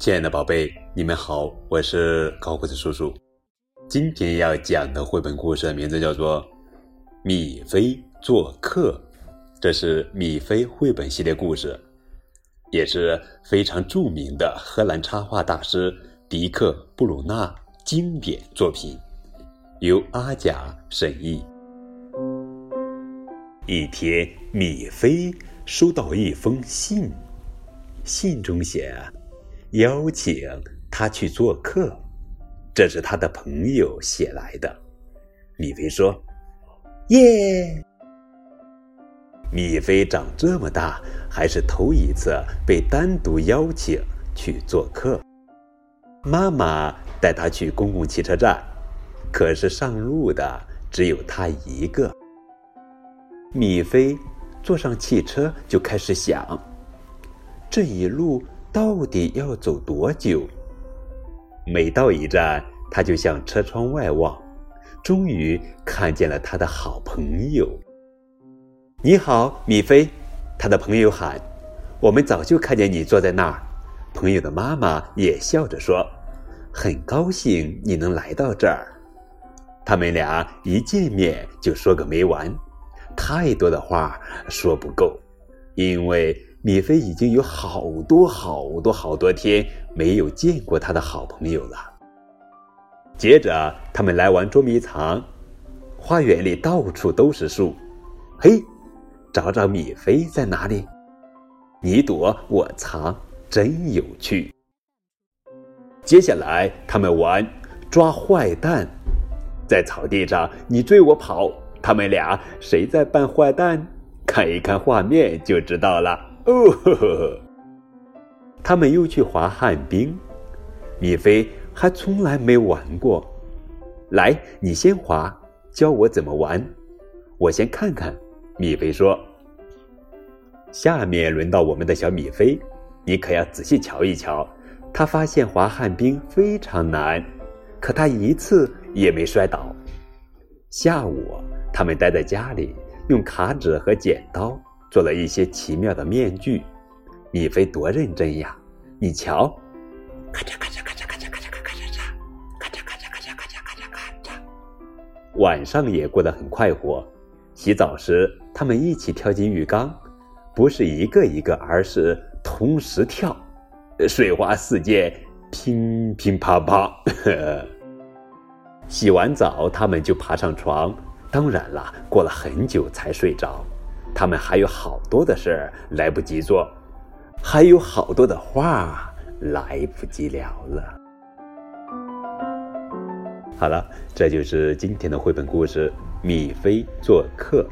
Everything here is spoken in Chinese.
亲爱的宝贝，你们好，我是高个子叔叔。今天要讲的绘本故事名字叫做《米菲做客》，这是米菲绘本系列故事，也是非常著名的荷兰插画大师迪克·布鲁纳经典作品，由阿甲审译。一天，米菲收到一封信，信中写。邀请他去做客，这是他的朋友写来的。米菲说：“耶！”米菲长这么大，还是头一次被单独邀请去做客。妈妈带他去公共汽车站，可是上路的只有他一个。米菲坐上汽车就开始想：这一路。到底要走多久？每到一站，他就向车窗外望，终于看见了他的好朋友。你好，米菲，他的朋友喊：“我们早就看见你坐在那儿。”朋友的妈妈也笑着说：“很高兴你能来到这儿。”他们俩一见面就说个没完，太多的话说不够，因为。米菲已经有好多好多好多天没有见过他的好朋友了。接着，他们来玩捉迷藏，花园里到处都是树。嘿，找找米菲在哪里？你躲我藏，真有趣。接下来，他们玩抓坏蛋，在草地上你追我跑，他们俩谁在扮坏蛋？看一看画面就知道了。哦呵呵呵，他们又去滑旱冰，米菲还从来没玩过。来，你先滑，教我怎么玩。我先看看。米菲说：“下面轮到我们的小米菲，你可要仔细瞧一瞧。他发现滑旱冰非常难，可他一次也没摔倒。下午，他们待在家里，用卡纸和剪刀。”做了一些奇妙的面具，米菲多认真呀！你瞧，咔嚓咔嚓咔嚓咔嚓咔嚓咔嚓咔嚓咔嚓咔嚓咔嚓咔嚓。晚上也过得很快活，洗澡时他们一起跳进浴缸，不是一个一个，而是同时跳，水花四溅，乒乒乓乓。洗完澡，他们就爬上床，当然了，过了很久才睡着。他们还有好多的事来不及做，还有好多的话来不及聊了。好了，这就是今天的绘本故事《米菲做客》。